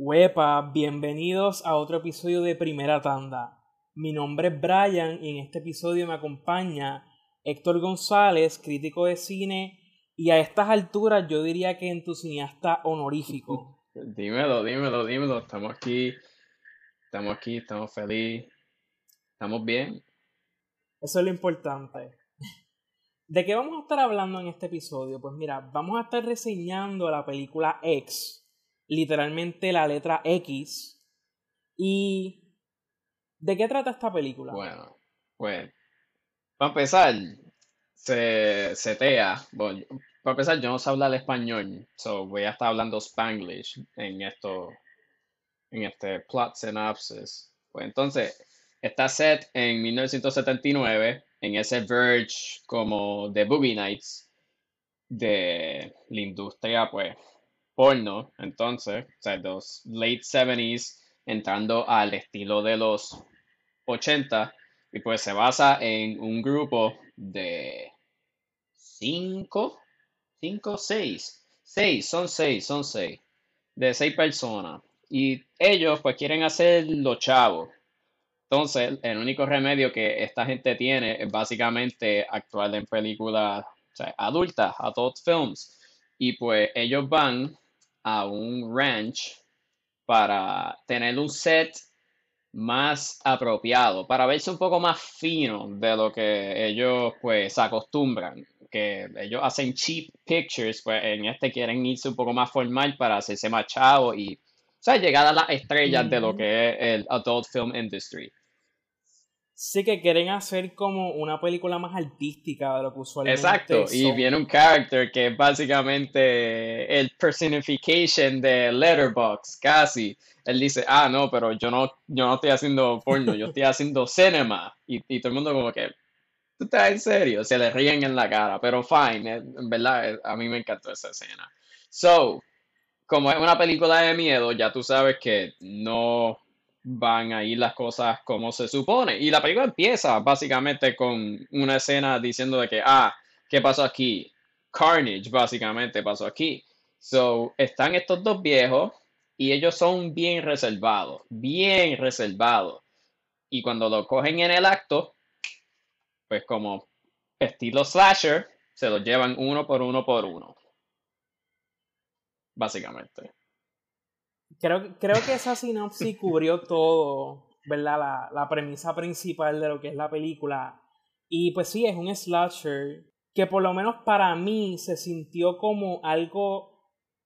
Huepa, bienvenidos a otro episodio de Primera Tanda. Mi nombre es Brian y en este episodio me acompaña Héctor González, crítico de cine y a estas alturas yo diría que entusiasta honorífico. Dímelo, dímelo, dímelo. Estamos aquí, estamos aquí, estamos felices, estamos bien. Eso es lo importante. ¿De qué vamos a estar hablando en este episodio? Pues mira, vamos a estar reseñando la película X literalmente la letra X. ¿Y de qué trata esta película? Bueno, pues, para empezar, se setea. Bueno, para empezar, yo no sé hablar español, so voy a estar hablando Spanglish en esto, en este plot synopsis. Pues entonces, está set en 1979, en ese verge como de Boogie Nights de la industria, pues, porno, entonces, o sea, los late 70s, entrando al estilo de los 80, y pues se basa en un grupo de 5, 5, 6, 6, son 6, son 6, de 6 personas. Y ellos pues quieren hacer los chavos. Entonces, el único remedio que esta gente tiene es básicamente actuar en películas o sea, adultas, adult films. Y pues ellos van a un ranch para tener un set más apropiado, para verse un poco más fino de lo que ellos pues acostumbran, que ellos hacen cheap pictures, pues en este quieren irse un poco más formal para hacerse más chavo y o sea, llegar a las estrellas de lo que es el adult film industry. Sí que quieren hacer como una película más artística de lo que usualmente Exacto, y viene un character que es básicamente el personification de Letterboxd, casi. Él dice, ah, no, pero yo no, yo no estoy haciendo porno, yo estoy haciendo cinema. Y, y todo el mundo como que, ¿tú estás en serio? Se le ríen en la cara, pero fine, eh, en verdad, eh, a mí me encantó esa escena. So, como es una película de miedo, ya tú sabes que no van a ir las cosas como se supone. Y la película empieza básicamente con una escena diciendo de que, ah, ¿qué pasó aquí? Carnage básicamente pasó aquí. So, están estos dos viejos y ellos son bien reservados, bien reservados. Y cuando lo cogen en el acto, pues como estilo slasher, se lo llevan uno por uno por uno. Básicamente. Creo, creo que esa sinopsis cubrió todo, ¿verdad? La, la premisa principal de lo que es la película. Y pues sí, es un slasher que por lo menos para mí se sintió como algo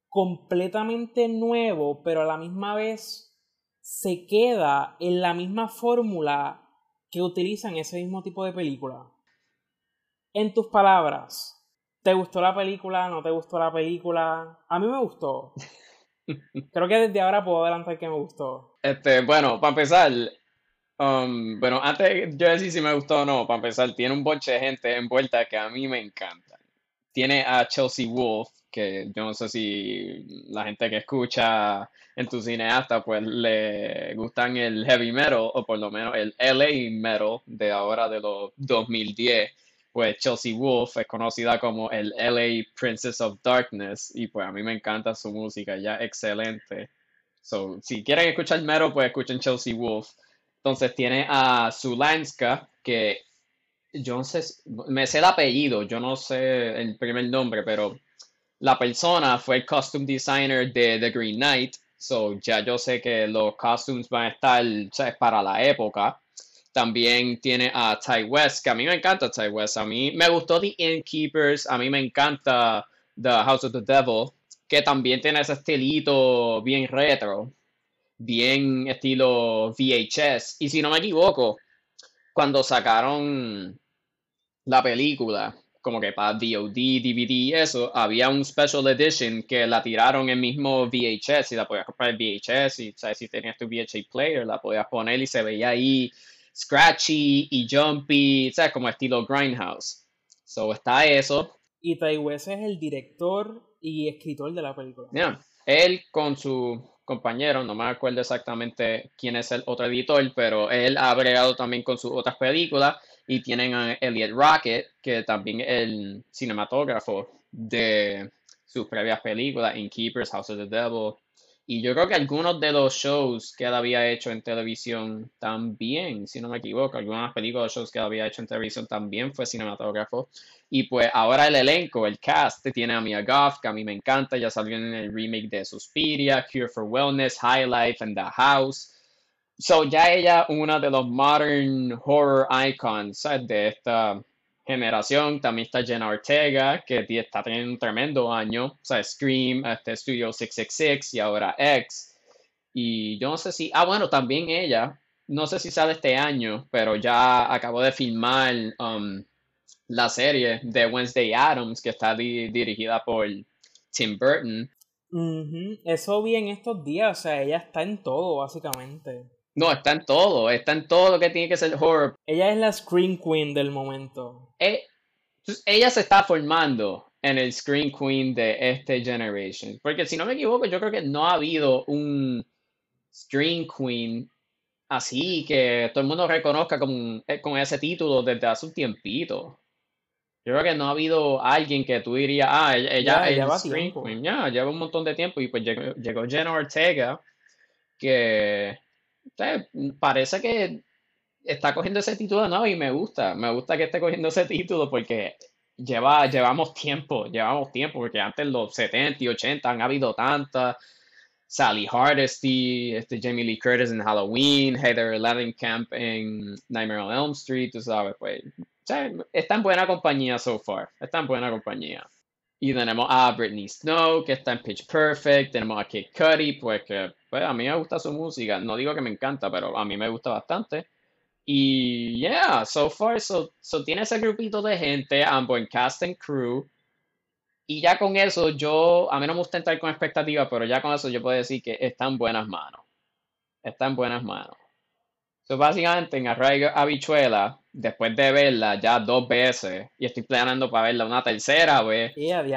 completamente nuevo, pero a la misma vez se queda en la misma fórmula que utilizan ese mismo tipo de película. En tus palabras, ¿te gustó la película? ¿No te gustó la película? A mí me gustó. Creo que desde ahora puedo adelantar que me gustó. Este, bueno, para empezar, um, bueno, antes yo decir si me gustó o no, para empezar, tiene un bonche de gente envuelta que a mí me encanta. Tiene a Chelsea Wolf, que yo no sé si la gente que escucha en tu cineasta, pues le gustan el heavy metal, o por lo menos el LA metal de ahora de los 2010 pues Chelsea Wolf es conocida como el LA Princess of Darkness y pues a mí me encanta su música, ya excelente. So, si quieren escuchar mero, pues escuchen Chelsea Wolf. Entonces tiene a Zulanska, que yo no sé, me sé el apellido, yo no sé el primer nombre, pero la persona fue el costume designer de The Green Knight. So, ya yo sé que los costumes van a estar para la época. También tiene a Ty West, que a mí me encanta Ty West. A mí me gustó The Innkeepers, a mí me encanta The House of the Devil, que también tiene ese estilito bien retro, bien estilo VHS. Y si no me equivoco, cuando sacaron la película, como que para DOD, DVD y eso, había un special edition que la tiraron en mismo VHS y la podías comprar en VHS y ¿sabes? si tenías tu VHS player la podías poner y se veía ahí scratchy y jumpy, ¿sabes? Como estilo Grindhouse. So está eso. Y West es el director y escritor de la película. Yeah. Él con su compañero, no me acuerdo exactamente quién es el otro editor, pero él ha bregado también con sus otras películas y tienen a Elliot Rocket, que también es el cinematógrafo de sus previas películas, Keepers, House of the Devil Y yo creo que algunos de los shows que él había hecho en televisión también, si no me equivoco, algunas películas o shows que él había hecho en televisión también fue cinematógrafo. Y pues ahora el elenco, el cast, tiene a Mia Goth, que a mí me encanta, ya salió en el remake de Suspiria, Cure for Wellness, High Life and The House. So ya ella, una de los modern horror icons de esta generación. También está Jenna Ortega, que está teniendo un tremendo año. O sea, Scream, este Studio 666 y ahora X. Y yo no sé si. Ah, bueno, también ella. No sé si sale este año, pero ya acabó de filmar um, la serie de Wednesday Adams, que está dirigida por Tim Burton. Eso vi en estos días, o sea, ella está en todo, básicamente. No, está en todo, está en todo lo que tiene que ser horror. Ella es la Screen Queen del momento. Eh, ella se está formando en el Screen Queen de este generation. Porque si no me equivoco, yo creo que no ha habido un Screen Queen así que todo el mundo reconozca con, eh, con ese título desde hace un tiempito. Yo creo que no ha habido alguien que tú dirías, ah, ella, es Screen Queen. Ya, lleva un montón de tiempo y pues llegó, llegó Jenna Ortega, que parece que está cogiendo ese título no y me gusta, me gusta que esté cogiendo ese título porque lleva, llevamos tiempo, llevamos tiempo, porque antes los 70 y 80 han habido tantas. Sally Hardesty, este Jamie Lee Curtis en Halloween, Heather Camp en Nightmare on Elm Street, tú sabes, pues, está en buena compañía so far, está en buena compañía. Y tenemos a Britney Snow, que está en Pitch Perfect. Tenemos a Kid Cudi, pues que pues, a mí me gusta su música. No digo que me encanta, pero a mí me gusta bastante. Y yeah, so far, so, so tiene ese grupito de gente, ambos en cast and crew. Y ya con eso, yo, a mí no me gusta entrar con expectativas, pero ya con eso yo puedo decir que está en buenas manos. Está en buenas manos. So, básicamente en Arraigo Habichuela, después de verla ya dos veces y estoy planeando para verla una tercera vez,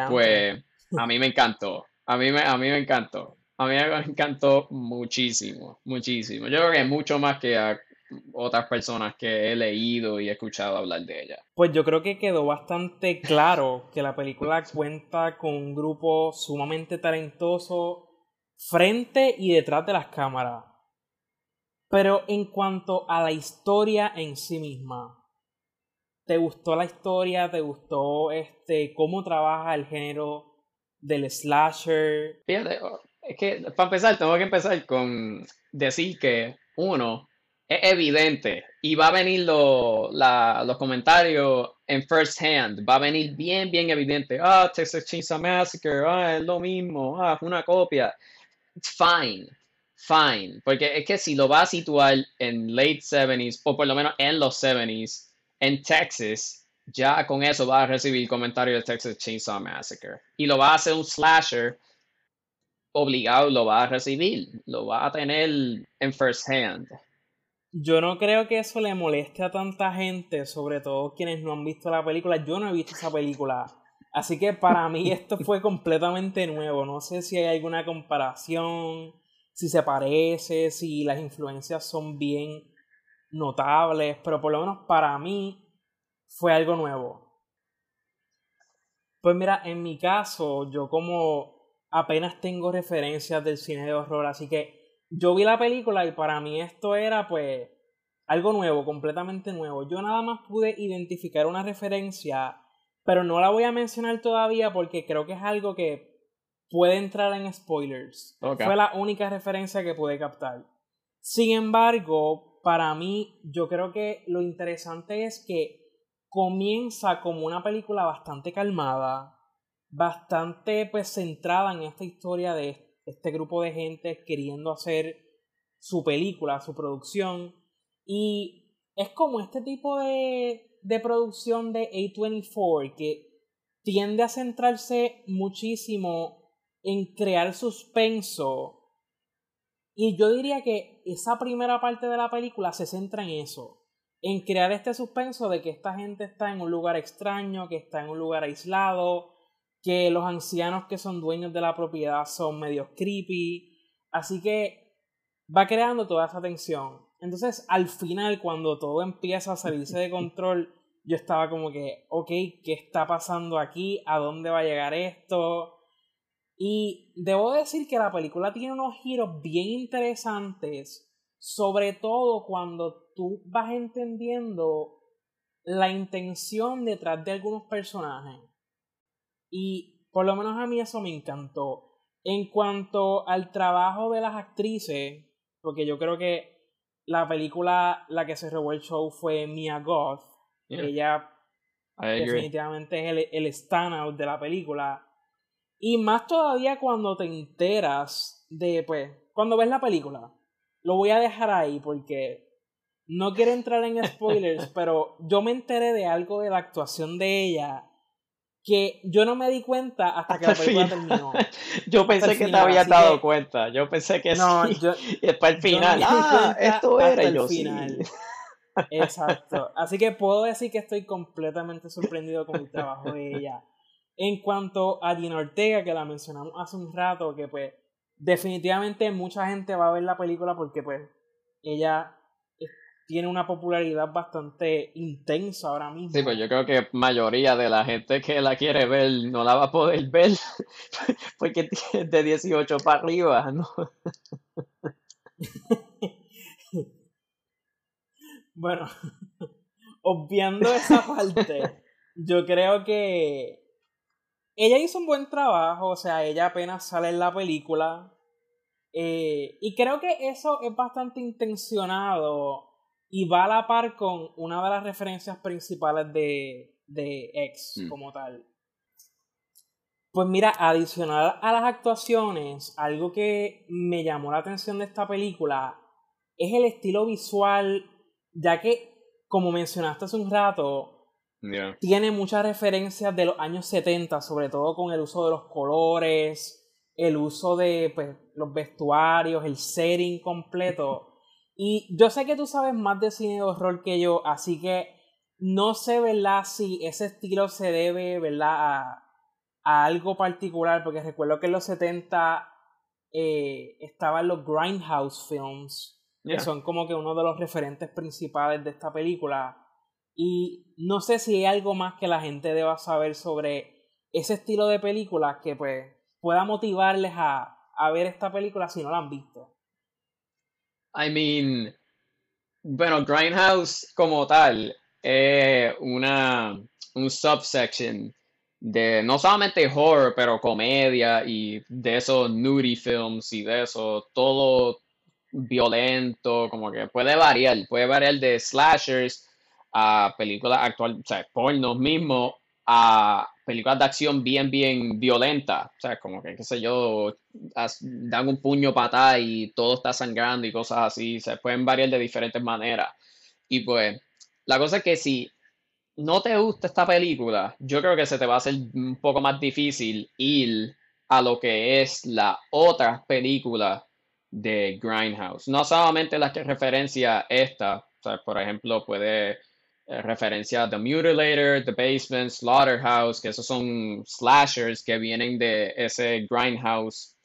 pues a mí me encantó. A mí me, a mí me encantó. A mí me encantó muchísimo, muchísimo. Yo creo que mucho más que a otras personas que he leído y he escuchado hablar de ella. Pues yo creo que quedó bastante claro que la película cuenta con un grupo sumamente talentoso frente y detrás de las cámaras. Pero en cuanto a la historia en sí misma, ¿te gustó la historia? ¿Te gustó este cómo trabaja el género del slasher? Fíjate, es que para empezar tengo que empezar con decir que uno es evidente y va a venir los comentarios en first hand, va a venir bien, bien evidente. Ah, Texas Chainsaw Massacre, ah, es lo mismo, ah, una copia. It's fine fine. Porque es que si lo va a situar en late 70s, o por lo menos en los 70s, en Texas, ya con eso va a recibir comentarios de Texas Chainsaw Massacre. Y lo va a hacer un slasher, obligado lo va a recibir. Lo va a tener en first hand. Yo no creo que eso le moleste a tanta gente, sobre todo quienes no han visto la película. Yo no he visto esa película. Así que para mí esto fue completamente nuevo. No sé si hay alguna comparación si se parece, si las influencias son bien notables, pero por lo menos para mí fue algo nuevo. Pues mira, en mi caso, yo como apenas tengo referencias del cine de horror, así que yo vi la película y para mí esto era pues algo nuevo, completamente nuevo. Yo nada más pude identificar una referencia, pero no la voy a mencionar todavía porque creo que es algo que puede entrar en spoilers. Fue la única referencia que pude captar. Sin embargo, para mí, yo creo que lo interesante es que comienza como una película bastante calmada, bastante pues centrada en esta historia de este grupo de gente queriendo hacer su película, su producción. Y es como este tipo de, de producción de A24 que tiende a centrarse muchísimo en crear suspenso. Y yo diría que esa primera parte de la película se centra en eso, en crear este suspenso de que esta gente está en un lugar extraño, que está en un lugar aislado, que los ancianos que son dueños de la propiedad son medio creepy. Así que va creando toda esa tensión. Entonces, al final, cuando todo empieza a salirse de control, yo estaba como que, ok, ¿qué está pasando aquí? ¿A dónde va a llegar esto? Y debo decir que la película tiene unos giros bien interesantes, sobre todo cuando tú vas entendiendo la intención detrás de algunos personajes. Y por lo menos a mí eso me encantó. En cuanto al trabajo de las actrices, porque yo creo que la película, la que se robó el show fue Mia Goth. Ella definitivamente es el, el standout de la película. Y más todavía cuando te enteras de, pues, cuando ves la película. Lo voy a dejar ahí porque no quiero entrar en spoilers, pero yo me enteré de algo de la actuación de ella que yo no me di cuenta hasta que la película terminó. yo pensé que te habías dado cuenta. Yo pensé que no, sí. Yo, y después al final, ah, esto era el yo final. Exacto. Así que puedo decir que estoy completamente sorprendido con el trabajo de ella. En cuanto a Dina Ortega, que la mencionamos hace un rato, que pues definitivamente mucha gente va a ver la película porque pues ella tiene una popularidad bastante intensa ahora mismo. Sí, pues yo creo que mayoría de la gente que la quiere ver no la va a poder ver porque tiene de 18 para arriba, ¿no? bueno, obviando esa parte, yo creo que ella hizo un buen trabajo, o sea, ella apenas sale en la película. Eh, y creo que eso es bastante intencionado y va a la par con una de las referencias principales de, de X mm. como tal. Pues mira, adicional a las actuaciones, algo que me llamó la atención de esta película es el estilo visual, ya que, como mencionaste hace un rato, tiene muchas referencias de los años 70, sobre todo con el uso de los colores, el uso de pues, los vestuarios, el setting completo. Y yo sé que tú sabes más de cine de horror que yo, así que no sé, ¿verdad? Si ese estilo se debe, ¿verdad? A, algo particular, porque recuerdo que en los 70 eh, estaban los Grindhouse Films, que son como que uno de los referentes principales de esta película. Y no sé si hay algo más que la gente deba saber sobre ese estilo de película que pues pueda motivarles a, a ver esta película si no la han visto. I mean, bueno, Grindhouse como tal es una, un subsection de no solamente horror, pero comedia y de esos nudie films y de eso, todo violento, como que puede variar, puede variar de slashers a películas actuales, o sea, pornos mismo, a películas de acción bien, bien violenta. O sea, como que, qué sé yo, dan un puño patada y todo está sangrando y cosas así. Se pueden variar de diferentes maneras. Y pues, la cosa es que si no te gusta esta película, yo creo que se te va a hacer un poco más difícil ir a lo que es la otra película de Grindhouse. No solamente la que referencia esta, o sea, por ejemplo, puede referencia a The Mutilator, The Basement, Slaughterhouse, que esos son slashers que vienen de ese Grindhouse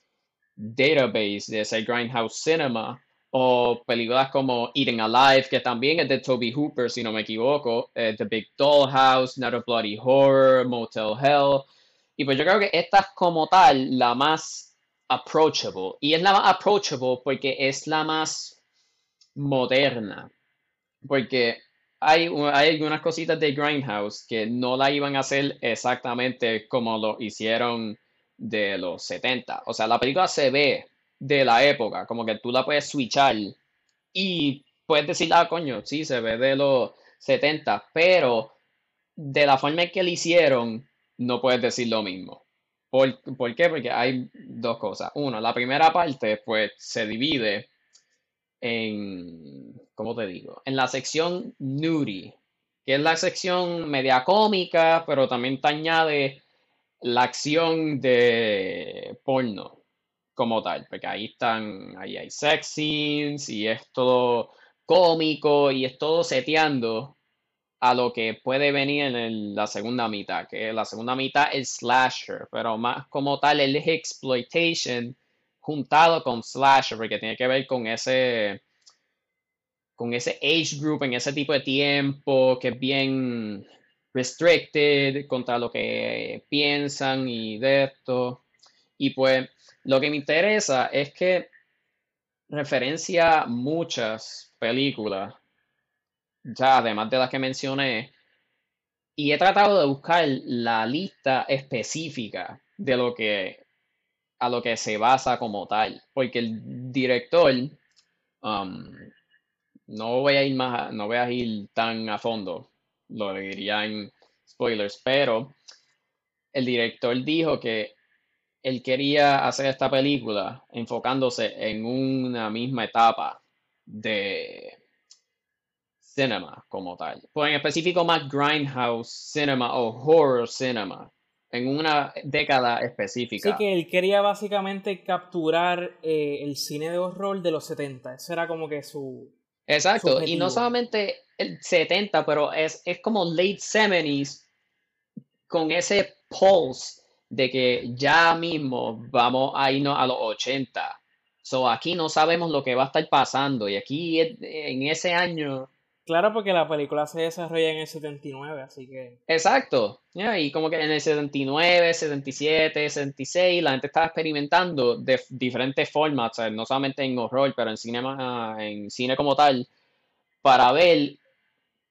database, de ese Grindhouse Cinema, o películas como Eating Alive, que también es de Toby Hooper, si no me equivoco, eh, The Big Dollhouse, Not a Bloody Horror, Motel Hell. Y pues yo creo que esta es como tal la más approachable. Y es la más approachable porque es la más moderna. Porque hay, algunas cositas de Grindhouse que no la iban a hacer exactamente como lo hicieron de los 70. O sea, la película se ve de la época, como que tú la puedes switchar y puedes decir, ah, coño, sí, se ve de los 70, pero de la forma en que la hicieron, no puedes decir lo mismo. ¿Por, ¿Por, qué? Porque hay dos cosas. Uno, la primera parte, pues, se divide en, ¿cómo te digo? En la sección nudie, que es la sección media cómica, pero también te añade la acción de porno como tal, porque ahí están, ahí hay sex scenes y es todo cómico y es todo seteando a lo que puede venir en la segunda mitad, que la segunda mitad es slasher, pero más como tal el exploitation juntado con slasher, porque tiene que ver con ese, con ese age group en ese tipo de tiempo que es bien restricted contra lo que piensan y de esto. Y pues lo que me interesa es que referencia muchas películas, ya además de las que mencioné, y he tratado de buscar la lista específica de lo que a lo que se basa como tal, porque el director um, no voy a ir más, no voy a ir tan a fondo, lo diría en spoilers, pero el director dijo que él quería hacer esta película enfocándose en una misma etapa de cinema como tal. Pues en específico más grindhouse cinema o horror cinema en una década específica. Sí, que él quería básicamente capturar eh, el cine de horror de los 70. Eso era como que su. Exacto, y no solamente el 70, pero es, es como late 70s con ese pulse de que ya mismo vamos a irnos a los 80. So aquí no sabemos lo que va a estar pasando y aquí en ese año Claro, porque la película se desarrolla en el 79, así que... Exacto, y como que en el 79, 77, 76, la gente estaba experimentando de diferentes formas, no solamente en horror, pero en cine, en cine como tal, para ver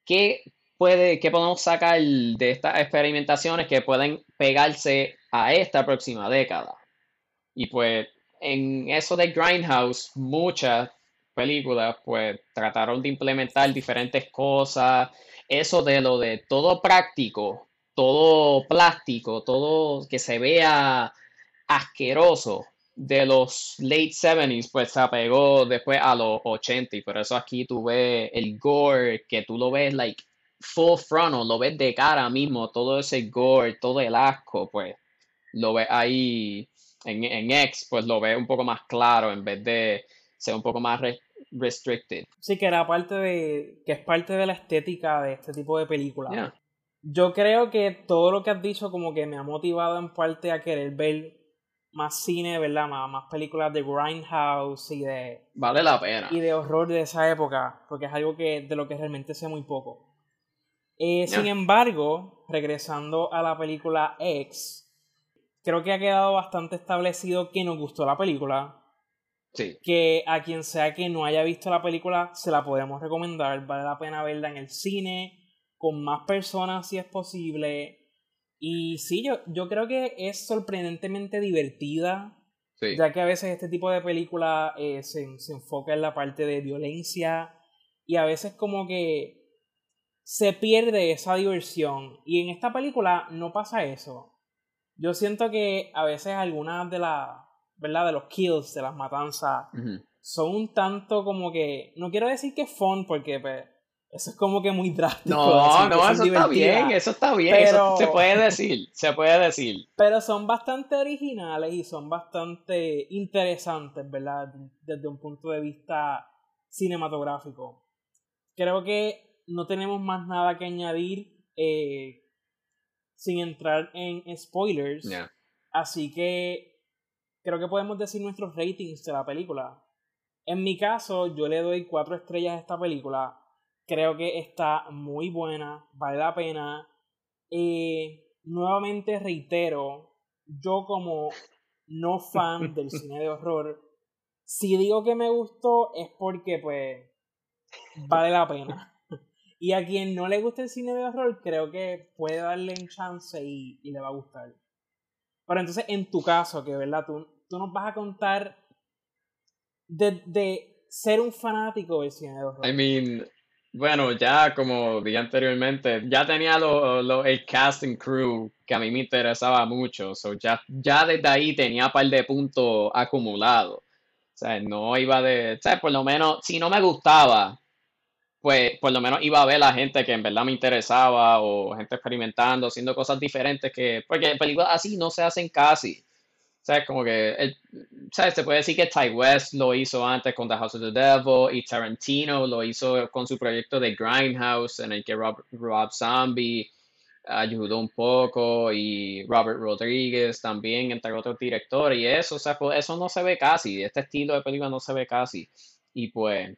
qué, puede, qué podemos sacar de estas experimentaciones que pueden pegarse a esta próxima década. Y pues en eso de Grindhouse, muchas películas, pues trataron de implementar diferentes cosas. Eso de lo de todo práctico, todo plástico, todo que se vea asqueroso de los late 70s, pues se apegó después a los 80 y por eso aquí tú ves el gore, que tú lo ves like full frontal, lo ves de cara mismo, todo ese gore, todo el asco, pues lo ves ahí en, en X, pues lo ves un poco más claro en vez de ser un poco más restricted. Sí, que era parte de. que es parte de la estética de este tipo de películas. Yo creo que todo lo que has dicho, como que me ha motivado en parte a querer ver más cine, ¿verdad? Más, más películas de Grindhouse y de. Vale la pena. Y de horror de esa época, porque es algo que de lo que realmente sé muy poco. Eh, sin embargo, regresando a la película X, creo que ha quedado bastante establecido que nos gustó la película. Que a quien sea que no haya visto la película, se la podemos recomendar. Vale la pena verla en el cine, con más personas si es posible. Y sí, yo, yo creo que es sorprendentemente divertida. Ya que a veces este tipo de película eh, se, se enfoca en la parte de violencia. Y a veces como que se pierde esa diversión. Y en esta película no pasa eso. Yo siento que a veces algunas de las ¿verdad? De los kills, de las matanzas, son un tanto como que, no quiero decir que fun, porque pues, eso es como que muy drástico. No, no, eso está bien, eso está bien, eso se puede decir, se puede decir. Pero son bastante originales y son bastante interesantes, ¿verdad? Desde un punto de vista cinematográfico. Creo que no tenemos más nada que añadir eh, sin entrar en spoilers. Así que creo que podemos decir nuestros ratings de la película. En mi caso, yo le doy cuatro estrellas a esta película. Creo que está muy buena, vale la pena. Eh, nuevamente reitero, yo como no fan del cine de horror, si digo que me gustó es porque pues vale la pena. Y a quien no le gusta el cine de horror, creo que puede darle un chance y, y le va a gustar. Pero entonces, en tu caso, que verdad, tú, tú nos vas a contar de, ser un fanático del cine de horror. I mean, bueno, ya como dije anteriormente, ya tenía lo, lo, el casting crew que a mí me interesaba mucho. So ya, ya desde ahí tenía un par de puntos acumulados. O sea, no iba de. O sea, por lo menos, si no me gustaba, pues por lo menos iba a ver a gente que en verdad me interesaba o gente experimentando, haciendo cosas diferentes que, porque películas así no se hacen casi. ¿Sabes? Como que, ¿sabes? Se puede decir que Ty West lo hizo antes con The House of the Devil y Tarantino lo hizo con su proyecto de Grindhouse en el que Rob, Rob Zombie ayudó un poco y Robert Rodriguez también, entre otros directores y eso, o sea, pues eso no se ve casi, este estilo de película no se ve casi. Y pues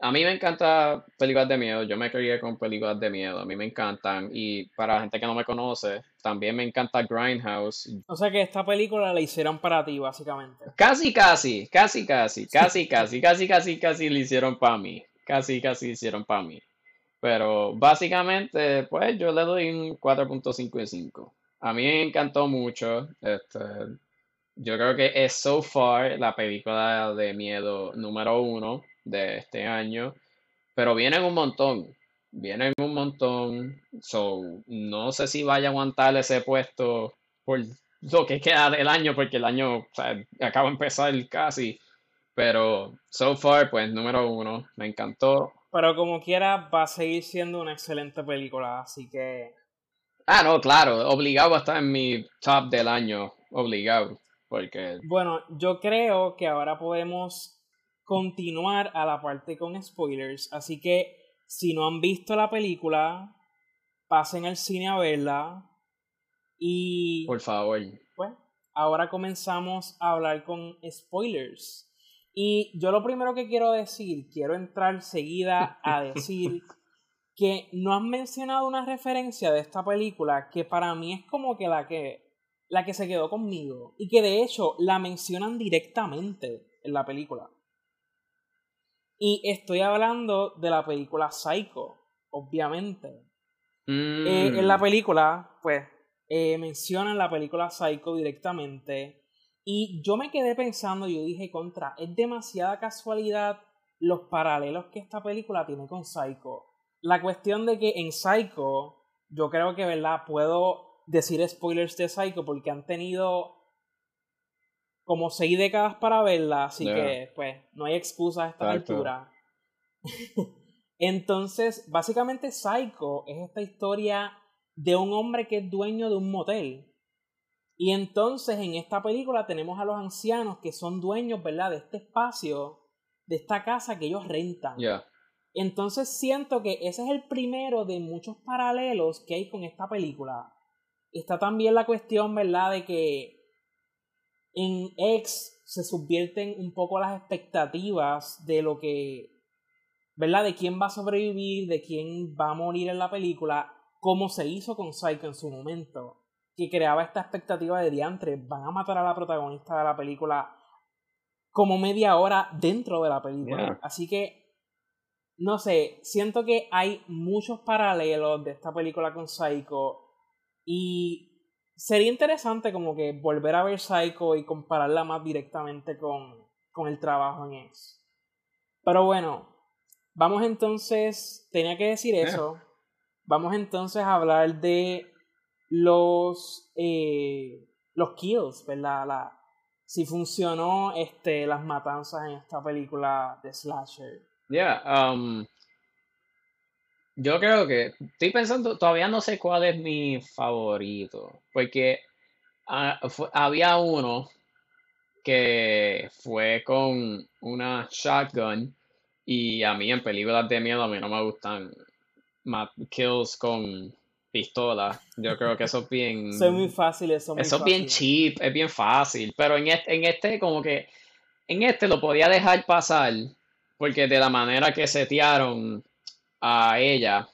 A mí me encantan películas de miedo, yo me crié con películas de miedo, a mí me encantan. Y para la gente que no me conoce, también me encanta Grindhouse. O sea que esta película la hicieron para ti, básicamente. Casi, casi, casi, casi, casi, casi, casi, casi, casi le hicieron para mí. Casi, casi hicieron para mí. Pero básicamente, pues yo le doy un 4.5 de 5. A mí me encantó mucho. Este, yo creo que es so far la película de miedo número uno de este año, pero vienen un montón, vienen un montón, so no sé si vaya a aguantar ese puesto por lo que queda del año, porque el año acaba de empezar casi, pero so far, pues número uno, me encantó. Pero como quiera, va a seguir siendo una excelente película, así que... Ah, no, claro, obligado a estar en mi top del año, obligado, porque... Bueno, yo creo que ahora podemos continuar a la parte con spoilers. Así que si no han visto la película, pasen al cine a verla. Y. Por favor. Pues, ahora comenzamos a hablar con spoilers. Y yo lo primero que quiero decir, quiero entrar seguida a decir que no han mencionado una referencia de esta película que para mí es como que la que la que se quedó conmigo y que de hecho la mencionan directamente en la película. Y estoy hablando de la película Psycho, obviamente. Eh, en la mm. película, pues, eh, mencionan la película Psycho directamente. Y yo me quedé pensando, yo dije, contra, es demasiada casualidad los paralelos que esta película tiene con Psycho. La cuestión de que en Psycho, yo creo que, ¿verdad? Puedo decir spoilers de Psycho porque han tenido como seis décadas para verla, así que pues no hay excusa a esta altura. Entonces, básicamente Psycho es esta historia de un hombre que es dueño de un motel. Y entonces en esta película tenemos a los ancianos que son dueños, ¿verdad? De este espacio, de esta casa que ellos rentan. Entonces siento que ese es el primero de muchos paralelos que hay con esta película. Está también la cuestión, ¿verdad? De que en X se subvierten un poco las expectativas de lo que, ¿verdad? De quién va a sobrevivir, de quién va a morir en la película, como se hizo con Psycho en su momento, que creaba esta expectativa de diantre, van a matar a la protagonista de la película como media hora dentro de la película. Así que, no sé, siento que hay muchos paralelos de esta película con Psycho y sería interesante como que volver a ver Psycho y compararla más directamente con, con el trabajo en X. Pero bueno, vamos entonces, tenía que decir eso, vamos entonces a hablar de los, eh, los kills, ¿verdad? La, si funcionó este, las matanzas en esta película de Slasher. Yeah, um, yo creo que estoy pensando, todavía no sé cuál es mi favorito, porque ah, había uno que fue con una shotgun y a mí en películas de miedo a mí no me gustan kills con pistola. Yo creo que eso es bien... Son muy fácil, eso, eso es bien cheap, es bien fácil, pero en este, en este como que en este lo podía dejar pasar porque de la manera que setearon a ella,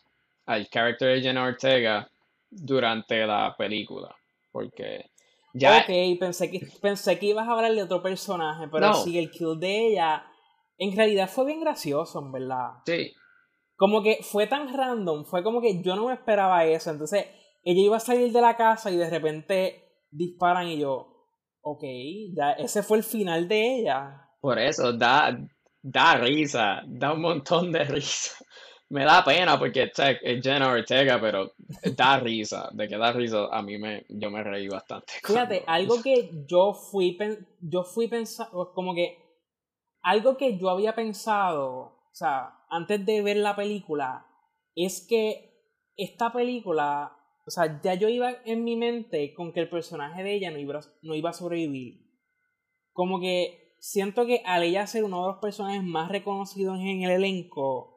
al character de Jenna Ortega, durante la película. Porque ya. Ok, pensé que, pensé que ibas a hablar de otro personaje, pero sí, el kill de ella. En realidad fue bien gracioso, en verdad. Sí. Como que fue tan random, fue como que yo no me esperaba eso. Entonces, ella iba a salir de la casa y de repente disparan y yo, ok, ya ese fue el final de ella. Por eso, da, da risa, da un montón de risa me da pena porque es Jenna Ortega, pero da risa. De que da risa, a mí me, yo me reí bastante. Fíjate, algo que yo fui, yo fui pensando, como que algo que yo había pensado, o sea, antes de ver la película, es que esta película, o sea, ya yo iba en mi mente con que el personaje de ella no iba, no iba a sobrevivir. Como que siento que al ella ser uno de los personajes más reconocidos en el elenco,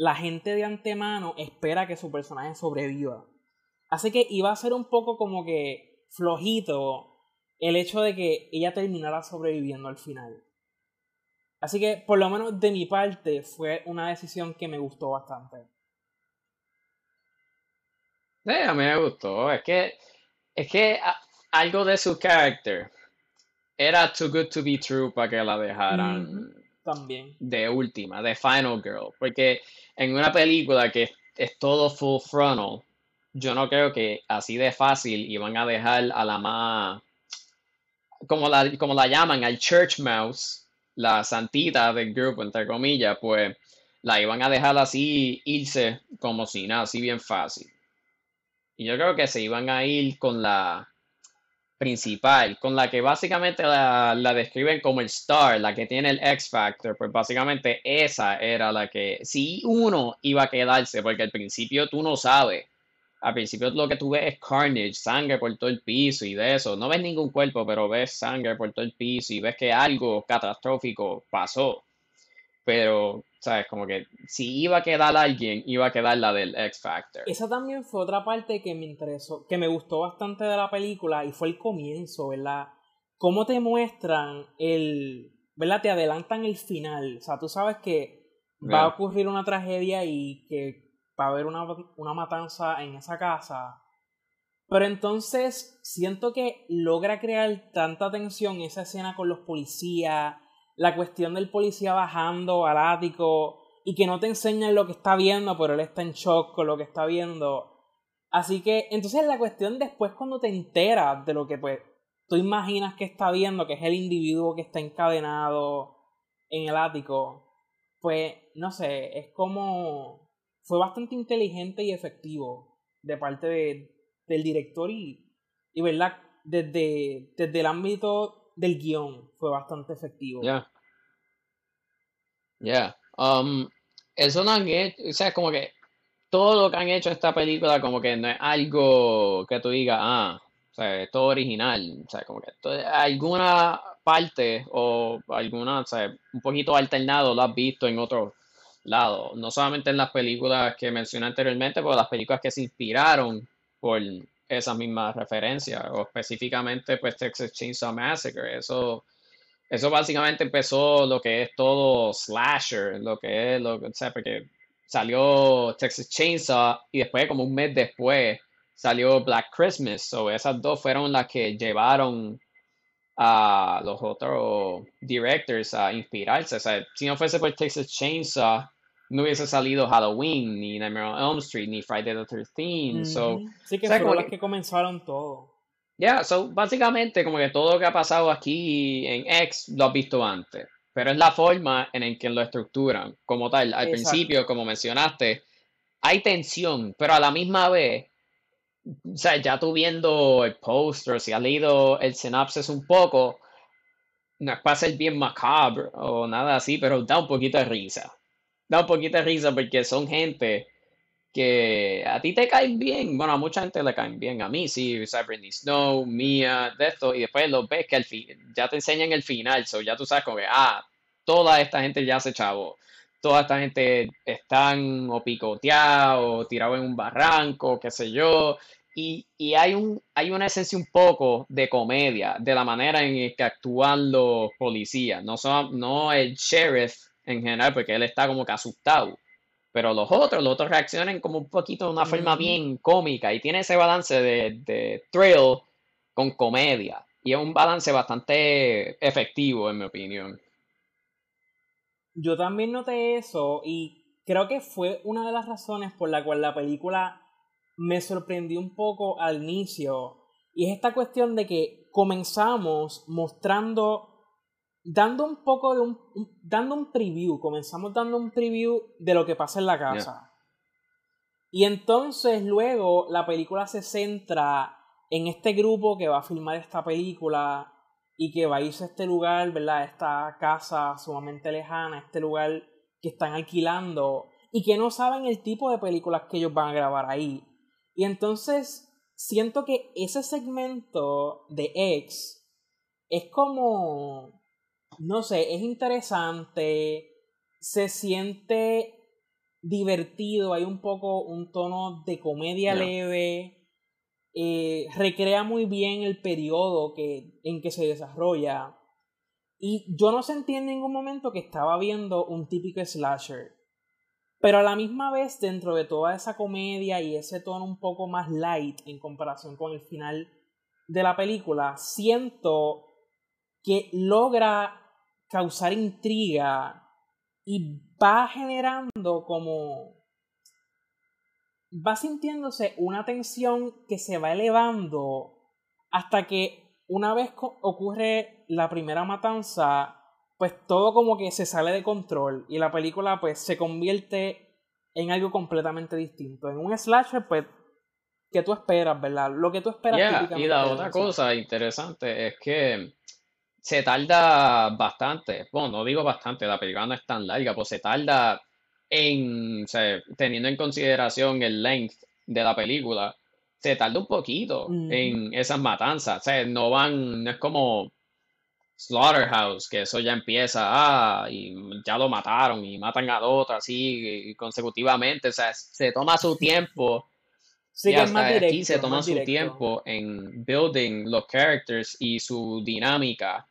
la gente de antemano espera que su personaje sobreviva. Así que iba a ser un poco como que flojito el hecho de que ella terminara sobreviviendo al final. Así que, por lo menos de mi parte, fue una decisión que me gustó bastante. Sí, a mí me gustó. Es que, es que algo de su carácter era too good to be true para que la dejaran también de última, de Final Girl. Porque en una película que es todo full frontal, yo no creo que así de fácil iban a dejar a la más, como la, como la llaman, al church mouse, la santita del grupo, entre comillas, pues la iban a dejar así irse como si nada, así bien fácil. Y yo creo que se iban a ir con la principal, con la que básicamente la, describen como el star, la que tiene el X Factor, pues básicamente esa era la que, si uno iba a quedarse, porque al principio tú no sabes al principio lo que tú ves es carnage, sangre por todo el piso y de eso. No ves ningún cuerpo, pero ves sangre por todo el piso y ves que algo catastrófico pasó. Pero, ¿sabes? Como que si iba a quedar alguien, iba a quedar la del X Factor. Esa también fue otra parte que me interesó, que me gustó bastante de la película y fue el comienzo, ¿verdad? Cómo te muestran el, ¿verdad? Te adelantan el final. O sea, tú sabes que va a ocurrir una tragedia y que va a haber una, una matanza en esa casa. Pero entonces siento que logra crear tanta tensión esa escena con los policías, la cuestión del policía bajando al ático y que no te enseñan lo que está viendo, pero él está en shock con lo que está viendo. Así que entonces la cuestión después cuando te enteras de lo que pues tú imaginas que está viendo, que es el individuo que está encadenado en el ático, pues no sé, es como fue bastante inteligente y efectivo de parte de, del director y, y ¿verdad? Desde, desde el ámbito del guion fue bastante efectivo. Ya. Um, eso no han hecho, o sea, como que todo lo que han hecho esta película como que no es algo que tú digas, ah, o sea, es todo original, o sea, como que alguna parte o alguna, o sea, un poquito alternado lo has visto en otros lado, no solamente en las películas que mencioné anteriormente, pero las películas que se inspiraron por esas mismas referencias, o específicamente pues Texas Chainsaw Massacre, eso, eso básicamente empezó lo que es todo slasher, lo que es, lo, o sea, porque salió Texas Chainsaw y después como un mes después salió Black Christmas, o esas dos fueron las que llevaron a los otros directors a inspirarse. O sea, si no fuese por Texas Chainsaw, no hubiese salido Halloween, ni Nightmare on Elm Street, ni Friday the 13th. so, sí, que fueron las que comenzaron todo. Ya, yeah, so, básicamente como que todo lo que ha pasado aquí en X lo has visto antes. Pero es la forma en la que lo estructuran. Como tal, al principio, como mencionaste, hay tensión, pero a la misma vez o sea, ya tú viendo el póster, si has leído el sinopsis un poco, no es para ser bien macabre o nada así, pero da un poquito de risa. Da un poquito de risa porque son gente que a ti te caen bien. Bueno, a mucha gente le caen bien. A mí sí, Britney Snow, Mia, de esto. Y después lo ves que al fin, ya te enseñan el final. So ya tú sabes como que, ah, toda esta gente ya se chavo. Toda esta gente están o picoteados o tirados en un barranco, qué sé yo. Y, y, hay, un, hay una esencia un poco de comedia, de la manera en que actúan los policías, no, son, no el sheriff en general, porque él está como que asustado, pero los otros, los otros reaccionan como un poquito de una forma bien cómica y tiene ese balance de, de thrill con comedia. Y es un balance bastante efectivo, en mi opinión. Yo también noté eso y creo que fue una de las razones por la cual la película me sorprendió un poco al inicio. Y es esta cuestión de que comenzamos mostrando, dando un poco de un, dando un preview, comenzamos dando un preview de lo que pasa en la casa. Y entonces luego la película se centra en este grupo que va a filmar esta película y que va a irse a este lugar, ¿verdad? Esta casa sumamente lejana, este lugar que están alquilando y que no saben el tipo de películas que ellos van a grabar ahí. Y entonces siento que ese segmento de X es como, no sé, es interesante, se siente divertido, hay un poco un tono de comedia leve, eh, recrea muy bien el periodo que, en que se desarrolla. Y yo no sentí en ningún momento que estaba viendo un típico slasher. Pero a la misma vez, dentro de toda esa comedia y ese tono un poco más light en comparación con el final de la película, siento que logra causar intriga y va generando como... va sintiéndose una tensión que se va elevando hasta que una vez ocurre la primera matanza, pues todo como que se sale de control y la película pues se convierte en algo completamente distinto. En un slasher pues que tú esperas, ¿verdad? Lo que tú esperas. y la otra cosa interesante es que se tarda bastante, bueno, no digo bastante, la película no es tan larga, pues se tarda en, o sea, teniendo en consideración el length de la película, se tarda un poquito en esas matanzas, o sea, no van, no es como Slaughterhouse, que eso ya empieza, ah, y ya lo mataron y matan a otro así consecutivamente, o sea, se toma su tiempo. Sí, y hasta aquí se toma su tiempo en building los characters y su dinámica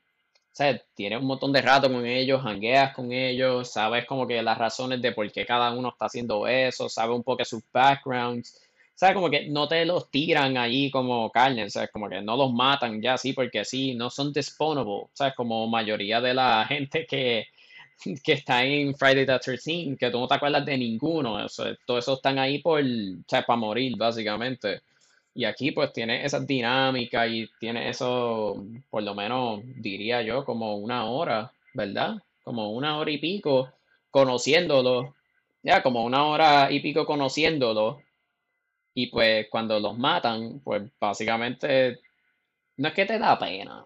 sea, tienes un montón de rato con ellos, hangueas con ellos, sabes como que las razones de por qué cada uno está haciendo eso, sabes un poco sus backgrounds, sabes como que no te los tiran ahí como carne, sabes como que no los matan ya sí porque sí, no son disposable, sabes como mayoría de la gente que, que está en Friday the 13 que tú no te acuerdas de ninguno, todos esos están ahí por, para morir básicamente. Y aquí pues tiene esa dinámica y tiene eso, por lo menos diría yo, como una hora, ¿verdad? Como una hora y pico conociéndolo, ya como una hora y pico conociéndolo. Y pues cuando los matan, pues básicamente no es que te da pena,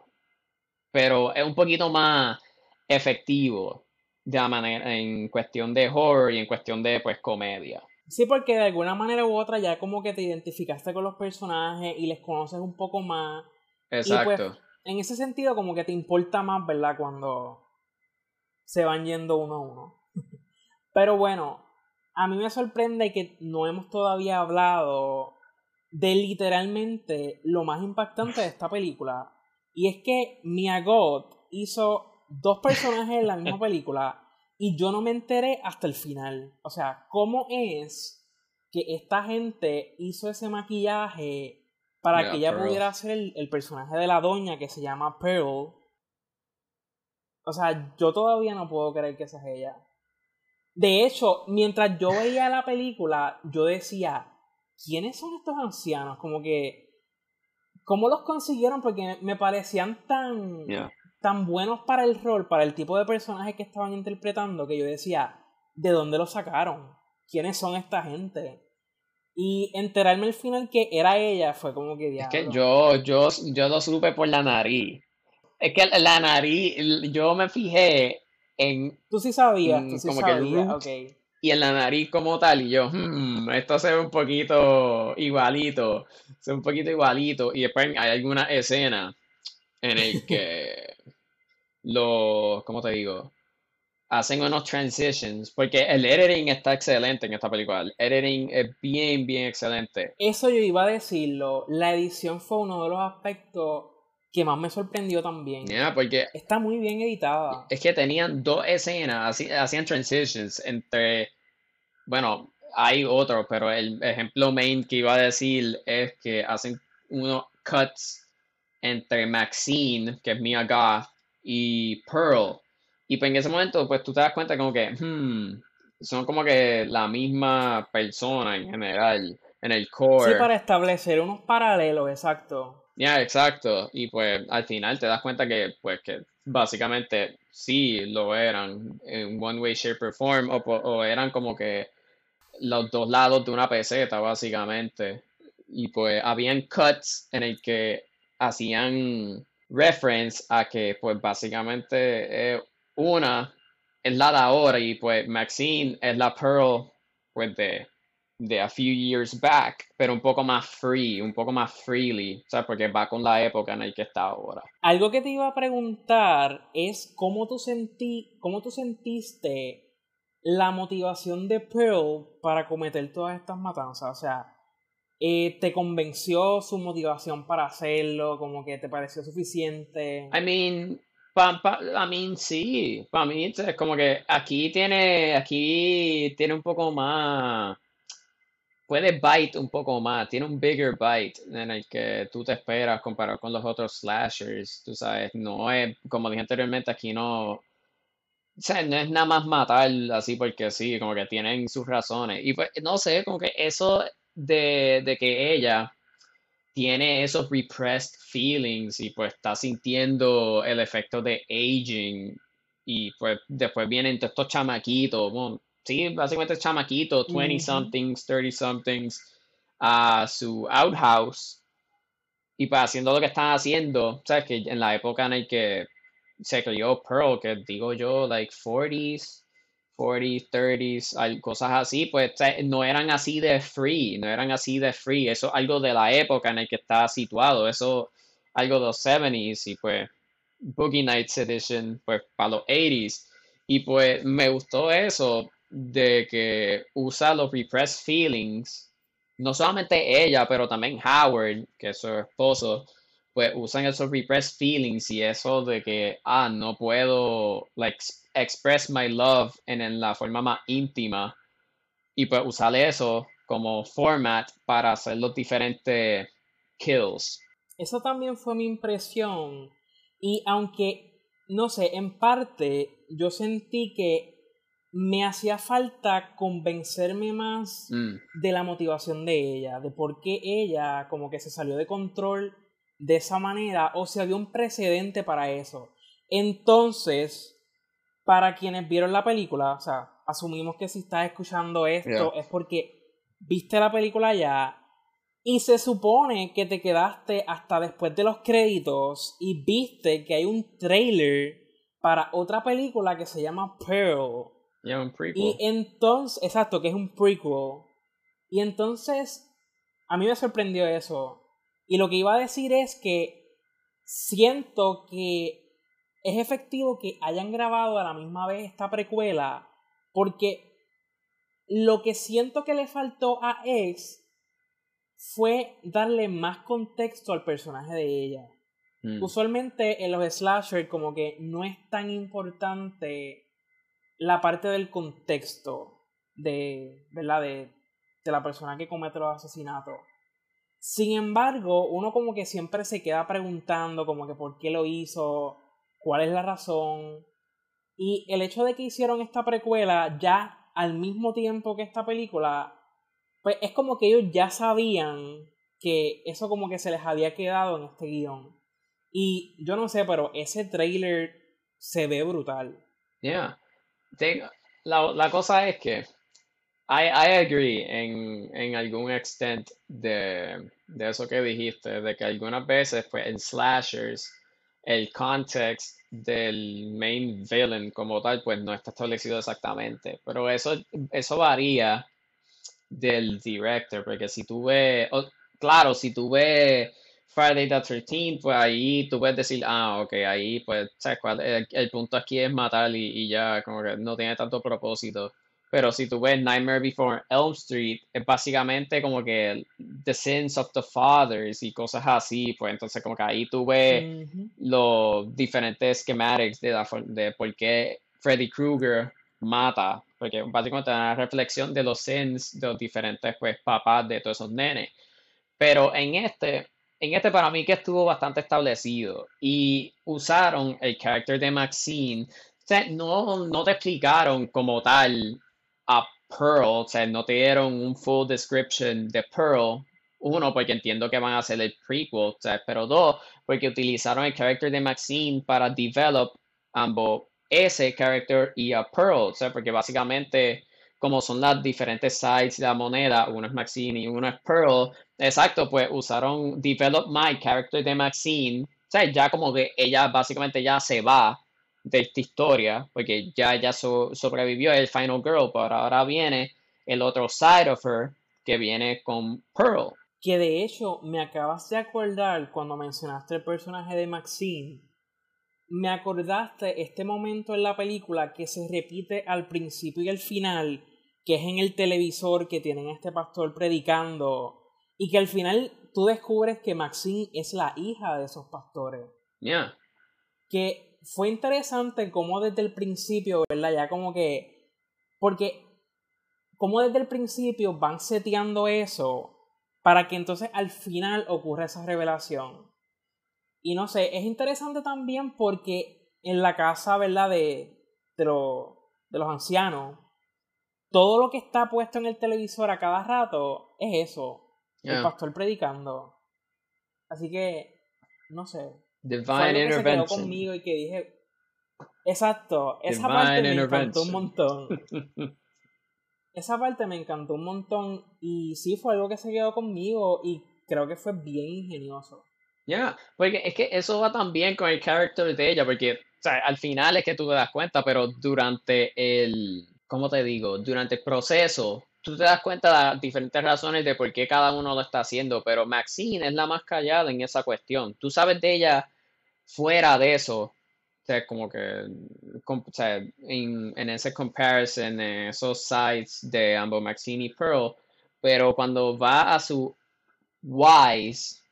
pero es un poquito más efectivo de manera en cuestión de horror y en cuestión de pues comedia. Sí, porque de alguna manera u otra ya como que te identificaste con los personajes y les conoces un poco más. Pues, Exacto. en ese sentido como que te importa más, ¿verdad? Cuando se van yendo uno a uno. Pero bueno, a mí me sorprende que no hemos todavía hablado de literalmente lo más impactante de esta película. Y es que Mia Goth hizo dos personajes en la misma película y yo no me enteré hasta el final. O sea, ¿cómo es que esta gente hizo ese maquillaje para que ella pudiera ser el, personaje de la doña que se llama Pearl? O sea, yo todavía no puedo creer que esa es ella. De hecho, mientras yo veía la película, yo decía, ¿quiénes son estos ancianos? Como que, ¿cómo los consiguieron? Porque me parecían tan tan buenos para el rol, para el tipo de personaje que estaban interpretando, que yo decía, ¿de dónde lo sacaron? ¿Quiénes son esta gente? Y enterarme al final que era ella fue como que Es que yo, yo, yo lo supe por la nariz. Es que la nariz, yo me fijé en. Tú sí sabías, tú sí sabías, Y en la nariz como tal, y yo, hmm, esto se ve un poquito igualito, se ve un poquito igualito. Y después hay alguna escena en el que los, ¿cómo te digo? Hacen unos transitions, porque el editing está excelente en esta película. El editing es bien, bien excelente. Eso yo iba a decirlo. La edición fue uno de los aspectos que más me sorprendió también. porque está muy bien editada. Es que tenían dos escenas, hacían transitions entre, bueno, hay otro, pero el ejemplo main que iba a decir es que hacen unos cuts entre Maxine, que es Mia Goth, y Pearl. Y pues en ese momento, pues tú te das cuenta como que, hmm, son como que la misma persona en general, en el core. Sí, para establecer unos paralelos, exacto. Ya, exacto. Y pues al final te das cuenta que, pues, que básicamente sí lo eran en one way, shape or form, o, o eran como que los dos lados de una peseta, básicamente. Y pues habían cuts en el que hacían reference a que pues básicamente una es la de ahora y pues Maxine es la Pearl pues de, de a few years back, pero un poco más free, un poco más freely, ¿sabes? Porque va con la época en la que está ahora. Algo que te iba a preguntar es cómo tú sentí, cómo tú sentiste la motivación de Pearl para cometer todas estas matanzas, o sea, eh, ¿Te convenció su motivación para hacerlo? ¿Como que te pareció suficiente? I mean, Pa, pa, I mean, sí, para mí es como que aquí tiene, aquí tiene un poco más, puede bite un poco más, tiene un bigger bite en el que tú te esperas comparado con los otros slashers, tú sabes, no es, como dije anteriormente, aquí no, o sea, no es nada más matar así porque sí, como que tienen sus razones. Y pues, no sé, como que eso de, de que ella tiene esos repressed feelings y pues está sintiendo el efecto de aging y pues después vienen todos estos chamaquitos, bueno, sí, básicamente chamaquitos, 20 somethings, 30 somethings, a su outhouse y pues haciendo lo que están haciendo, sabes que en la época en la que se crió Pearl, que digo yo, like 40s, 40s, 30s, cosas así, pues no eran así de free, no eran así de free. Eso es algo de la época en la que está situado, eso algo de los 70s y pues Boogie Nights Edition, pues para los 80s. Y pues me gustó eso de que usa los repressed feelings, no solamente ella, pero también Howard, que es su esposo, pues usan esos repressed feelings y eso de que, ah, no puedo, like, express my love en, la forma más íntima y pues usar eso como format para hacer los diferentes kills. Eso también fue mi impresión y aunque, no sé, en parte yo sentí que me hacía falta convencerme más mm. de la motivación de ella, de por qué ella como que se salió de control de esa manera o si había un precedente para eso. Entonces, para quienes vieron la película, o sea, asumimos que si estás escuchando esto es porque viste la película ya y se supone que te quedaste hasta después de los créditos y viste que hay un trailer para otra película que se llama Pearl. Y entonces, exacto, que es un prequel. Y entonces, a mí me sorprendió eso. Y lo que iba a decir es que siento que es efectivo que hayan grabado a la misma vez esta precuela porque lo que siento que le faltó a X fue darle más contexto al personaje de ella. Mm. Usualmente en los slasher como que no es tan importante la parte del contexto de, ¿verdad? De, de la persona que comete los asesinatos. Sin embargo, uno como que siempre se queda preguntando como que por qué lo hizo, cuál es la razón. Y el hecho de que hicieron esta precuela ya al mismo tiempo que esta película, pues es como que ellos ya sabían que eso como que se les había quedado en este guion. Y yo no sé, pero ese trailer se ve brutal. Yeah. La, la cosa es que I, I agree en, en algún extent de, de eso que dijiste, de que algunas veces pues en slashers el context del main villain como tal, pues no está establecido exactamente. Pero eso, eso varía del director, porque si tú ves, claro, si tú ves Friday the 13th, pues ahí tú puedes decir, ah, ok, ahí pues, ¿sabes cuál? El, el punto aquí es matar y, y ya, como que no tiene tanto propósito. Pero si tú ves Nightmare Before Elm Street, es básicamente como que The Sins of the Fathers y cosas así. Pues entonces como que ahí tú ves los diferentes schematics de, de por qué Freddy Krueger mata. Porque básicamente es una reflexión de los sins de los diferentes pues, papás de todos esos nenes. Pero en este, en este para mí que estuvo bastante establecido. Y usaron el carácter de Maxine. O sea, no, no te explicaron como tal a Pearl, o sea, no te dieron un full description de Pearl. Uno, porque entiendo que van a hacer el prequel, o sea, pero dos, porque utilizaron el character de Maxine para develop ambos ese character y a Pearl, o sea, porque básicamente como son las diferentes sides de la moneda, uno es Maxine y uno es Pearl, exacto, pues usaron develop my character de Maxine, o sea, ya como que ella básicamente ya se va de esta historia, porque ya ya sobrevivió el Final Girl, pero ahora viene el otro side of her que viene con Pearl. Que de hecho me acabas de acordar cuando mencionaste el personaje de Maxine. Me acordaste este momento en la película que se repite al principio y al final, que es en el televisor que tienen a este pastor predicando, y que al final tú descubres que Maxine es la hija de esos pastores. Yeah. Que fue interesante como desde el principio, ¿verdad? Ya como que, porque como desde el principio van seteando eso para que entonces al final ocurra esa revelación. Y no sé, es interesante también porque en la casa, ¿verdad? De, de, de los ancianos, todo lo que está puesto en el televisor a cada rato es eso. El pastor predicando. Así que, no sé. Divine intervention. Que quedó conmigo y que dije. Exacto, esa parte me encantó un montón. esa parte me encantó un montón y sí fue algo que se quedó conmigo y creo que fue bien ingenioso. Ya, porque es que eso va también con el carácter de ella, porque al final es que tú te das cuenta, pero durante el, ¿cómo te digo? Durante el proceso, tú te das cuenta de las diferentes razones de por qué cada uno lo está haciendo, pero Maxine es la más callada en esa cuestión. Tú sabes de ella fuera de eso, o como que en, en, ese comparison, en esos sites de ambos Maxine y Pearl, pero cuando va a su whys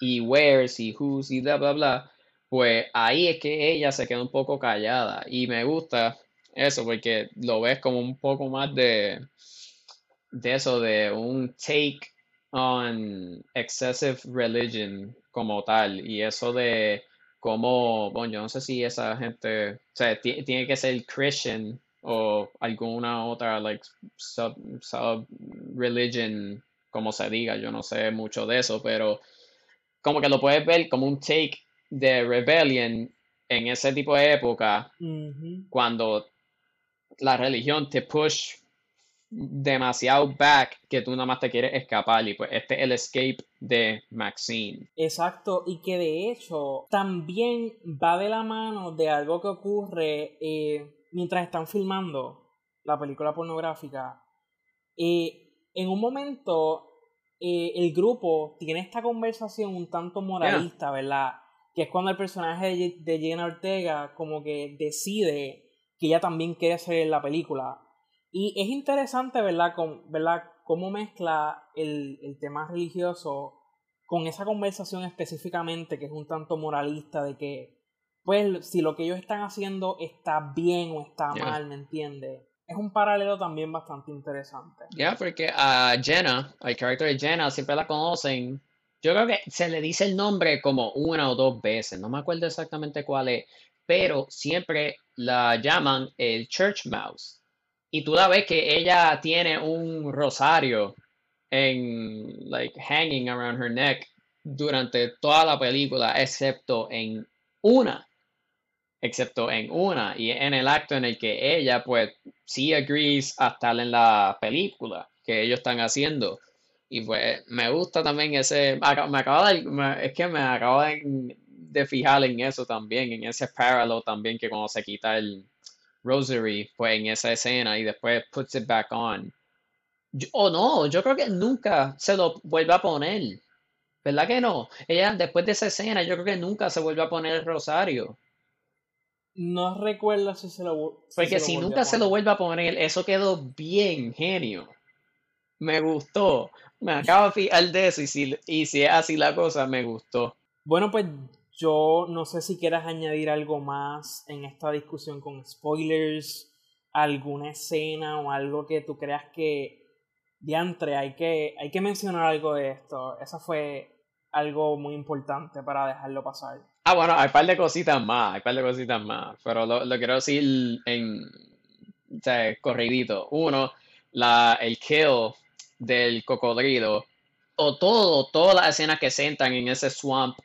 y where's y who's y bla bla bla, pues ahí es que ella se queda un poco callada. Y me gusta eso porque lo ves como un poco más de de eso de un take on excessive religion como tal. Y eso de como, bueno, yo no sé si esa gente, o sea, tiene que ser Christian o alguna otra, like, sub, sub religion, como se diga, yo no sé mucho de eso, pero como que lo puedes ver como un take de rebellion en ese tipo de época, cuando la religión te push demasiado back que tú nada más te quieres escapar y pues este es el escape de Maxine. Exacto, y que de hecho también va de la mano de algo que ocurre eh, mientras están filmando la película pornográfica. Eh, en un momento eh, el grupo tiene esta conversación un tanto moralista, ¿verdad? Que es cuando el personaje de, de Jenna Ortega como que decide que ella también quiere en la película y es interesante, ¿verdad? Con, ¿verdad? Cómo mezcla el, el tema religioso con esa conversación específicamente que es un tanto moralista de que, pues, si lo que ellos están haciendo está bien o está mal, ¿me entiendes? Es un paralelo también bastante interesante. Ya, porque a Jenna, al carácter de Jenna, siempre la conocen. Yo creo que se le dice el nombre como una o dos veces, no me acuerdo exactamente cuál es, pero siempre la llaman el Church Mouse y tú la ves que ella tiene un rosario en, like, hanging around her neck durante toda la película, excepto en una. Excepto en una. Y en el acto en el que ella, pues, sí agrees a estar en la película que ellos están haciendo. Y pues, me gusta también ese. Me acaba de, es que me acabo de, de fijar en eso también, en ese parallel también que cuando se quita el Rosary fue en esa escena y después puts it back on. O oh, no, yo creo que nunca se lo vuelve a poner. ¿Verdad que no? Ella después de esa escena yo creo que nunca se vuelve a poner el rosario. No recuerdo si se lo Porque si nunca se lo vuelve a poner, eso quedó bien genio. Me gustó. Me acabo de fijar de eso y si, y si es así la cosa, me gustó. Bueno, pues yo no sé si quieras añadir algo más en esta discusión con spoilers, alguna escena o algo que tú creas que diantre, hay que, hay que mencionar algo de esto. Eso fue algo muy importante para dejarlo pasar. Ah, bueno, hay un par de cositas más, hay un par de cositas más, pero lo, quiero decir en o sea, corridito. Uno, la, el kill del cocodrilo, o todo, todas las escenas que se entran en ese swamp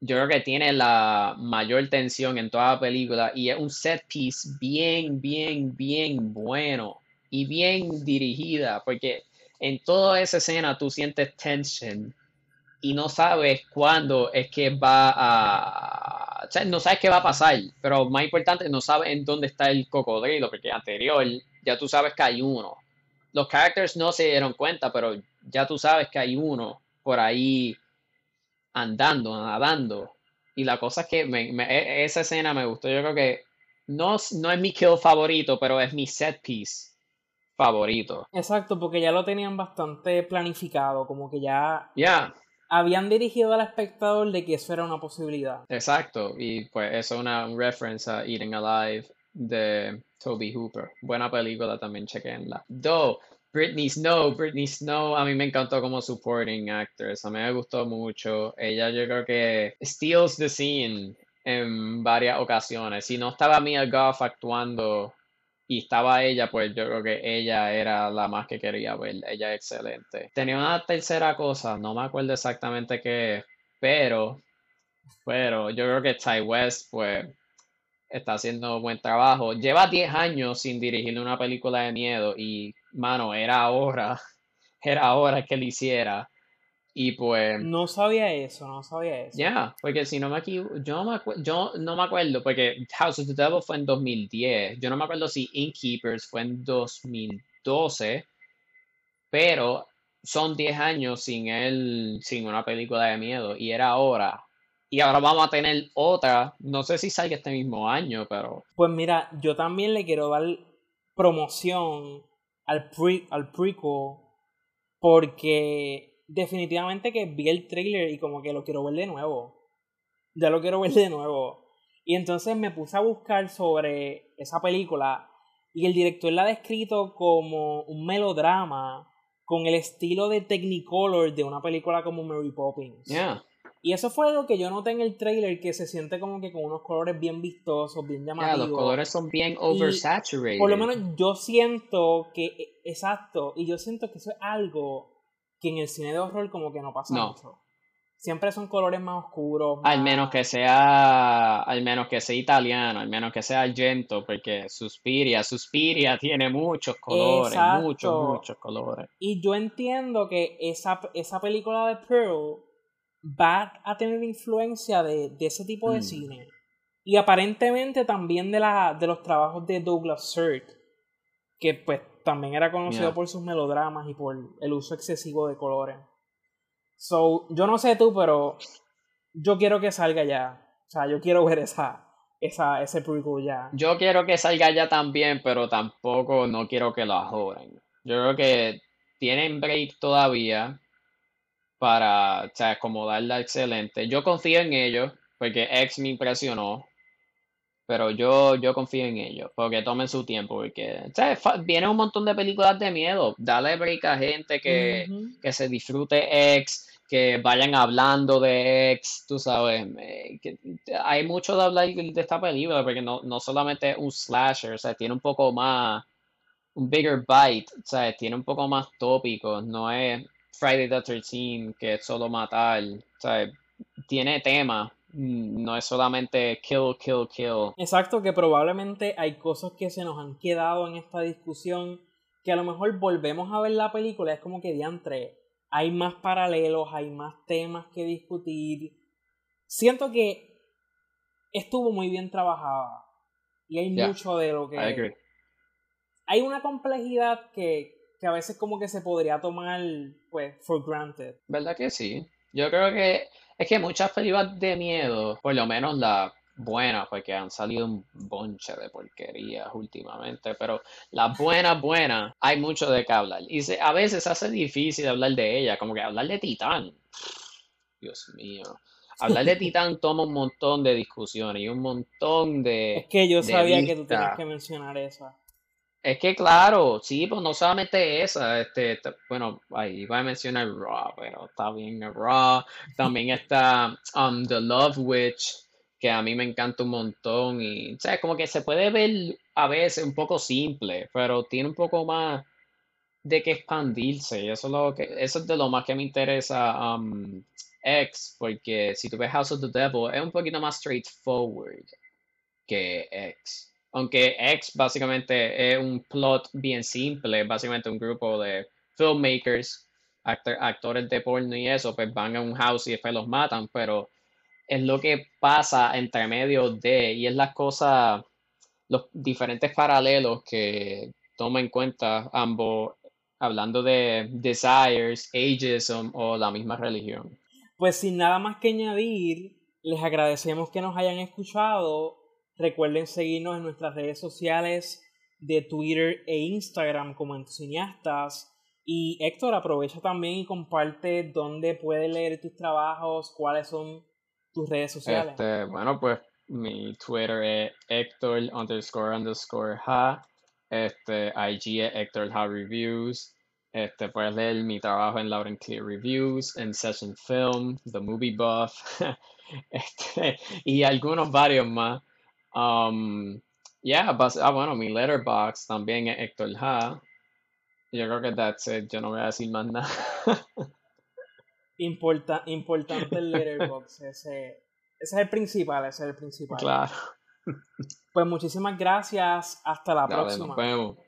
yo creo que tiene la mayor tensión en toda la película y es un set piece bien, bien, bien bueno y bien dirigida, porque en toda esa escena tú sientes tension y no sabes cuándo es que va a... O sea, no sabes qué va a pasar, pero más importante, no sabes en dónde está el cocodrilo, porque anterior ya tú sabes que hay uno. Los characters no se dieron cuenta, pero ya tú sabes que hay uno por ahí andando, nadando. Y la cosa es que e, esa escena me gustó. Yo creo que no, no es mi kill favorito, pero es mi set piece favorito. Exacto, porque ya lo tenían bastante planificado, como que ya... Ya. habían dirigido al espectador de que eso era una posibilidad. Exacto, y pues eso es una reference a Eating Alive de Toby Hooper. Buena película también, chequenla. Do, Britney Snow, Britney Snow, a mí me encantó como supporting actress, a mí me gustó mucho. Ella yo creo que steals the scene en varias ocasiones. Si no estaba Mia Goff actuando y estaba ella, pues yo creo que ella era la más que quería ver. Ella es excelente. Tenía una tercera cosa, no me acuerdo exactamente qué, pero, pero yo creo que Ty West, pues, está haciendo buen trabajo. Lleva 10 años sin dirigir una película de miedo y, mano, era hora, era hora que lo hiciera. Y pues... No sabía eso, no sabía eso. Ya, porque si no me equivoco, yo, no me yo no me acuerdo, porque House of the Devil fue en 2010. Yo no me acuerdo si Innkeepers fue en 2012, pero son 10 años sin él, sin una película de miedo, y era ahora. Y ahora vamos a tener otra, no sé si salga este mismo año, pero... Pues mira, yo también le quiero dar promoción al, pre al prequel, porque definitivamente que vi el trailer y como que lo quiero ver de nuevo. Ya lo quiero ver de nuevo. Y entonces me puse a buscar sobre esa película y el director la ha descrito como un melodrama con el estilo de Technicolor de una película como Mary Poppins. Y eso fue algo que yo noté en el trailer, que se siente como que con unos colores bien vistosos, bien llamativos. los colores son bien oversaturated. por lo menos yo siento que, e, exacto, y yo siento que eso es algo que en el cine de horror como que no pasa mucho. Siempre son colores más oscuros. Al menos que sea, al menos que sea italiano, al menos que sea Argento, porque Suspiria, Suspiria tiene muchos colores, muchos, muchos colores. Y yo entiendo que esa, esa película de Pearl va a tener influencia de, ese tipo de mm. cine. Y aparentemente también de, la, de los trabajos de Douglas Sirk, que pues también era conocido por sus melodramas y por el uso excesivo de colores. So, yo no sé tú, pero yo quiero que salga ya. O sea, yo quiero ver esa, esa, ese prequel ya. Yo quiero que salga ya también, pero tampoco no quiero que lo ajoren. Yo creo que tienen break todavía para o sea, acomodarla excelente. Yo confío en ellos, porque X me impresionó pero yo, yo confío en ellos, porque tomen su tiempo, porque viene un montón de películas de miedo, dale break a gente que, se disfrute X, que vayan hablando de X, tú sabes, que hay mucho de hablar de esta película, porque no, no solamente es un slasher, o sea, tiene un poco más, un bigger bite, o sea, tiene un poco más tópicos, no es Friday the 13 que es solo matar, o sea, tiene tema no es solamente kill, kill, kill. Exacto, que probablemente hay cosas que se nos han quedado en esta discusión que a lo mejor volvemos a ver la película, es como que diantre, hay más paralelos, hay más temas que discutir. Siento que estuvo muy bien trabajada y hay mucho de lo que... Hay una complejidad que, que a veces como que se podría tomar, pues, for granted. ¿Verdad que sí? Yo creo que es que muchas películas de miedo, por lo menos las buenas, porque han salido un bonche de porquerías últimamente, pero las buenas, buenas, hay mucho de qué hablar. Y a veces hace difícil hablar de ella, como que hablar de Titán. Dios mío. Hablar de Titán toma un montón de discusiones y un montón de. Es que yo sabía que tú tenías que mencionar eso. Es que claro, sí, pues no solamente esa, este, bueno, ahí iba a mencionar Raw, pero está bien Raw. También está um, The Love Witch, que a mí me encanta un montón y, o sea, como que se puede ver a veces un poco simple, pero tiene un poco más de que expandirse. Y eso es lo que, eso es de lo más que me interesa um, X, porque si tú ves House of the Devil, es un poquito más straightforward que X. Aunque X básicamente es un plot bien simple, básicamente un grupo de filmmakers, actores de porno y eso, pues van a un house y después los matan, pero es lo que pasa entre medio de, y es las cosas, los diferentes paralelos que toma en cuenta ambos, hablando de desires, ageism o la misma religión. Pues sin nada más que añadir, les agradecemos que nos hayan escuchado Recuerden seguirnos en nuestras redes sociales de Twitter e Instagram como Entusiastas. Y Héctor, aprovecha también y comparte dónde puedes leer tus trabajos, cuáles son tus redes sociales. Este, bueno, pues mi Twitter es Héctor underscore underscore ha. Este, IG es Héctor Ha Reviews. Este, puedes leer mi trabajo en Loud Clear Reviews, en Session Film, The Movie Buff, este, y algunos varios más. Um, yeah, ah, bueno, mi letterbox también es Héctor Ha. Yo creo que that's it. Yo no voy a decir más nada. Importa, importante el letterbox. Ese, ese es el principal, ese es el principal. Claro. Pues muchísimas gracias. Hasta la Dale, próxima. Nos vemos.